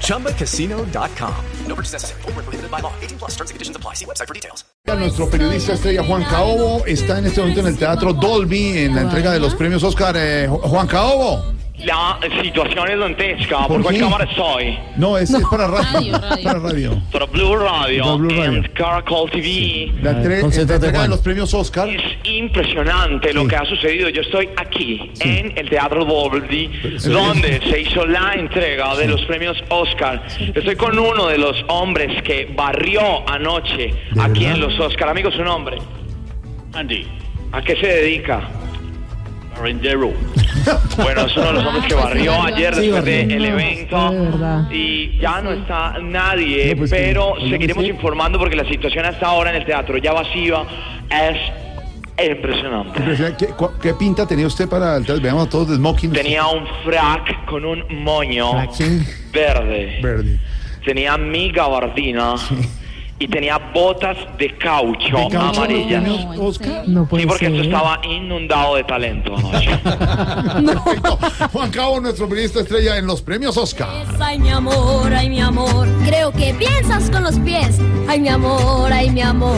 ChumbaCasino.com. No purchase necessary. Full prohibited by law. 18 plus terms and conditions apply. See website for details. Nuestro periodista estrella Juan Caobo está en este momento en el Teatro Dolby en la entrega de los premios Oscar. Eh, Juan Caobo. La situazione è dantesca, per qué? quale cámara soy? No, es, es para radio. Para radio. Para Blue Radio, Para Blue Radio. and Caracol TV. La, entre- concéntrate, la entrega de los premios Oscar. Es impresionante lo Sí. que ha sucedido. Yo estoy aquí, en el Teatro Dolby, donde se hizo la entrega de los premios Oscar. Estoy con uno de los hombres que barrió anoche ¿De aquí verdad? en los Oscar. Amigo, su nombre. Andy, ¿A qué se dedica? Rendero. Bueno, es uno de los hombres que barrió ayer Sí, después del evento de verdad. y ya no está nadie, No, pues pero seguiremos informando porque la situación hasta ahora en el teatro ya vacía es impresionante. ¿Qué, pinta tenía usted para el teatro? Veamos todos de smoking. Tenía un frac con un moño Sí, verde, verde. tenía mi gabardina y tenía botas de caucho, ¿De caucho amarillas. premios Oscar? No Sí, porque esto estaba inundado de talento anoche. Perfecto. Juan Cabo, nuestro periodista estrella en los premios Oscar. Ay, mi amor, ay, mi amor. Creo que piensas con los pies. Ay, mi amor, ay, mi amor.